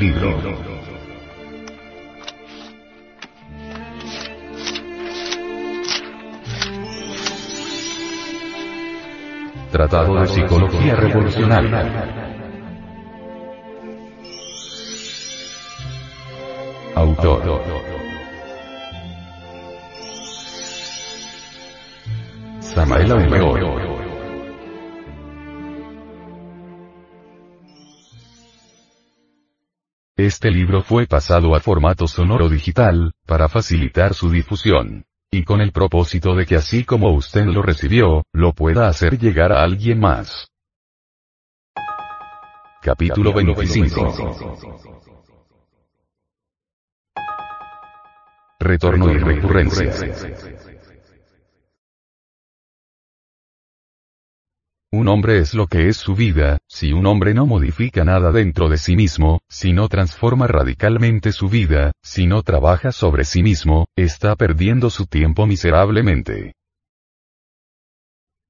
libro. Tratado de Psicología Revolucionaria. Autor. Samael Aumeor. Este libro fue pasado a formato sonoro digital, para facilitar su difusión. Y con el propósito de que así como usted lo recibió, lo pueda hacer llegar a alguien más. Capítulo 25. Retorno y recurrencia. Un hombre es lo que es su vida, si un hombre no modifica nada dentro de sí mismo, si no transforma radicalmente su vida, si no trabaja sobre sí mismo, está perdiendo su tiempo miserablemente.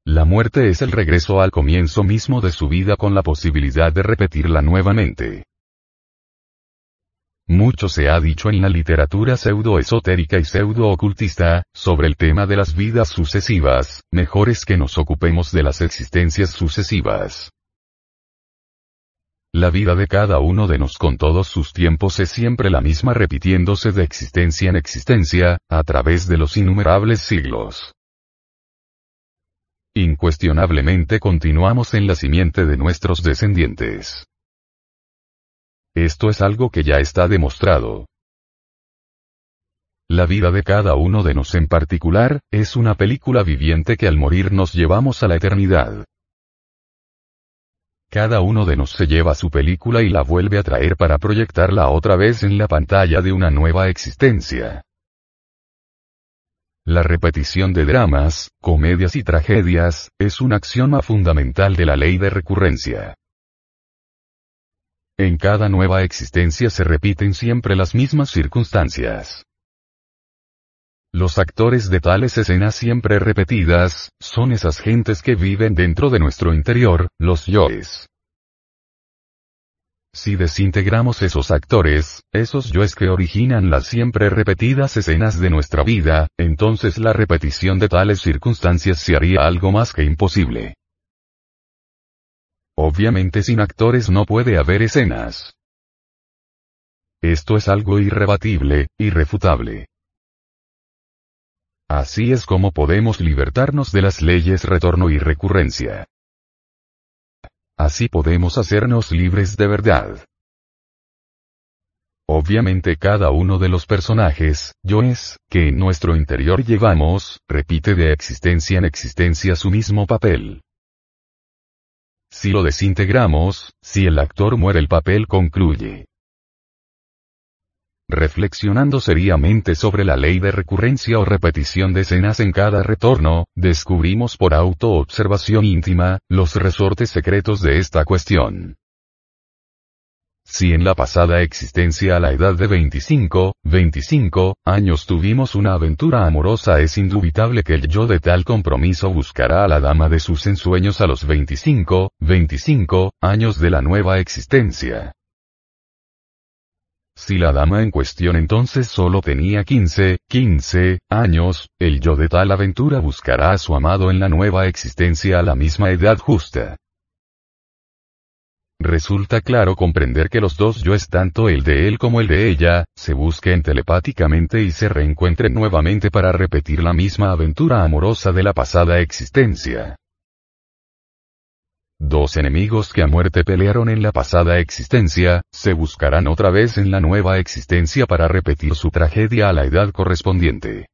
La muerte es el regreso al comienzo mismo de su vida con la posibilidad de repetirla nuevamente. Mucho se ha dicho en la literatura pseudo-esotérica y pseudo-ocultista, sobre el tema de las vidas sucesivas, mejor es que nos ocupemos de las existencias sucesivas. La vida de cada uno de nos con todos sus tiempos es siempre la misma repitiéndose de existencia en existencia, a través de los innumerables siglos. Incuestionablemente continuamos en la simiente de nuestros descendientes. Esto es algo que ya está demostrado. La vida de cada uno de nos en particular, es una película viviente que al morir nos llevamos a la eternidad. Cada uno de nos se lleva su película y la vuelve a traer para proyectarla otra vez en la pantalla de una nueva existencia. La repetición de dramas, comedias y tragedias, es un axioma fundamental de la ley de recurrencia. En cada nueva existencia se repiten siempre las mismas circunstancias. Los actores de tales escenas siempre repetidas, son esas gentes que viven dentro de nuestro interior, los yoes. Si desintegramos esos actores, esos yoes que originan las siempre repetidas escenas de nuestra vida, entonces la repetición de tales circunstancias se haría algo más que imposible. Obviamente sin actores no puede haber escenas. Esto es algo irrebatible, irrefutable. Así es como podemos libertarnos de las leyes retorno y recurrencia. Así podemos hacernos libres de verdad. Obviamente cada uno de los personajes, yo es, que en nuestro interior llevamos, repite de existencia en existencia su mismo papel. Si lo desintegramos, si el actor muere el papel concluye. Reflexionando seriamente sobre la ley de recurrencia o repetición de escenas en cada retorno, descubrimos por autoobservación íntima, los resortes secretos de esta cuestión. Si en la pasada existencia a la edad de 25, 25 años tuvimos una aventura amorosa es indubitable que el yo de tal compromiso buscará a la dama de sus ensueños a los 25, 25 años de la nueva existencia. Si la dama en cuestión entonces solo tenía 15, 15 años, el yo de tal aventura buscará a su amado en la nueva existencia a la misma edad justa. Resulta claro comprender que los dos yo es tanto el de él como el de ella, se busquen telepáticamente y se reencuentren nuevamente para repetir la misma aventura amorosa de la pasada existencia. Dos enemigos que a muerte pelearon en la pasada existencia, se buscarán otra vez en la nueva existencia para repetir su tragedia a la edad correspondiente.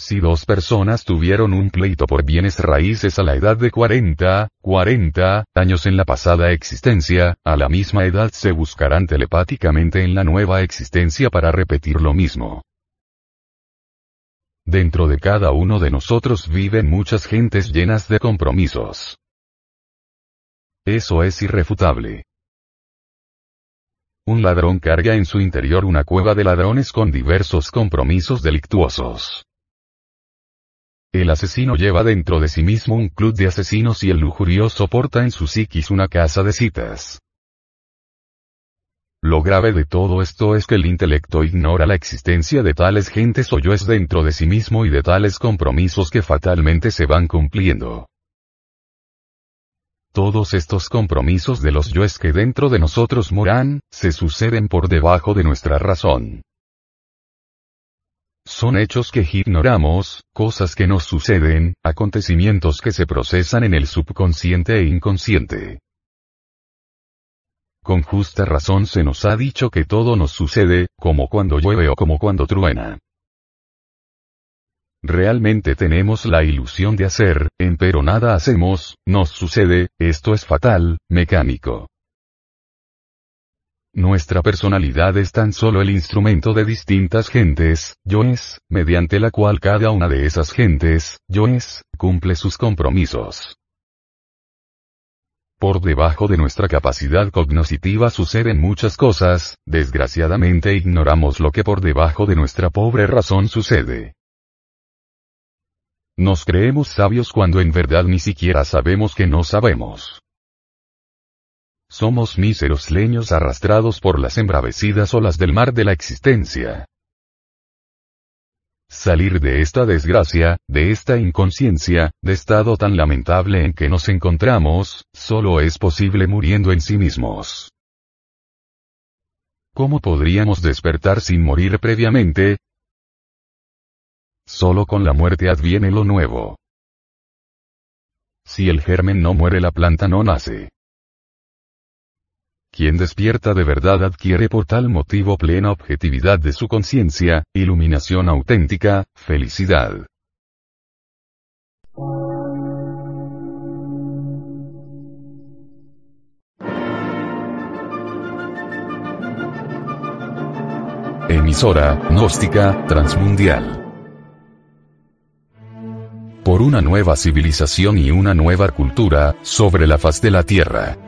Si dos personas tuvieron un pleito por bienes raíces a la edad de 40, 40 años en la pasada existencia, a la misma edad se buscarán telepáticamente en la nueva existencia para repetir lo mismo. Dentro de cada uno de nosotros viven muchas gentes llenas de compromisos. Eso es irrefutable. Un ladrón carga en su interior una cueva de ladrones con diversos compromisos delictuosos. El asesino lleva dentro de sí mismo un club de asesinos y el lujurioso porta en su psiquis una casa de citas. Lo grave de todo esto es que el intelecto ignora la existencia de tales gentes o yoes dentro de sí mismo y de tales compromisos que fatalmente se van cumpliendo. Todos estos compromisos de los yoes que dentro de nosotros moran, se suceden por debajo de nuestra razón. Son hechos que ignoramos, cosas que nos suceden, acontecimientos que se procesan en el subconsciente e inconsciente. Con justa razón se nos ha dicho que todo nos sucede, como cuando llueve o como cuando truena. Realmente tenemos la ilusión de hacer, empero nada hacemos, nos sucede, esto es fatal, mecánico. Nuestra personalidad es tan solo el instrumento de distintas gentes, yo es, mediante la cual cada una de esas gentes, yo es, cumple sus compromisos. Por debajo de nuestra capacidad cognoscitiva suceden muchas cosas, desgraciadamente ignoramos lo que por debajo de nuestra pobre razón sucede. Nos creemos sabios cuando en verdad ni siquiera sabemos que no sabemos. Somos míseros leños arrastrados por las embravecidas olas del mar de la existencia. Salir de esta desgracia, de esta inconsciencia, de estado tan lamentable en que nos encontramos, solo es posible muriendo en sí mismos. ¿Cómo podríamos despertar sin morir previamente? Solo con la muerte adviene lo nuevo. Si el germen no muere la planta no nace. Quien despierta de verdad adquiere por tal motivo plena objetividad de su conciencia, iluminación auténtica, felicidad. Emisora, gnóstica, transmundial. Por una nueva civilización y una nueva cultura, sobre la faz de la Tierra.